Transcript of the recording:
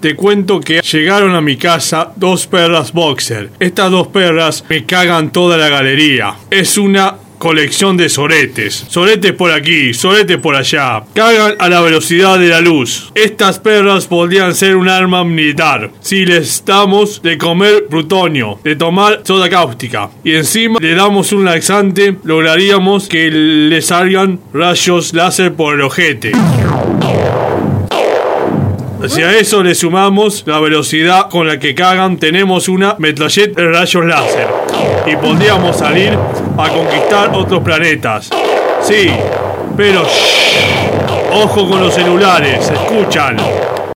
te cuento que llegaron a mi casa dos perras boxer. Estas dos perras me cagan toda la galería. Es una colección de soretes. Soretes por aquí, soretes por allá. Cagan a la velocidad de la luz. Estas perras podrían ser un arma militar si les damos de comer plutonio, de tomar soda cáustica y encima le damos un laxante, lograríamos que le salgan rayos láser por el ojete. Si a eso le sumamos la velocidad con la que cagan, tenemos una metralleta rayos láser. Y podríamos salir a conquistar otros planetas. Sí, pero shh, ojo con los celulares, escuchan.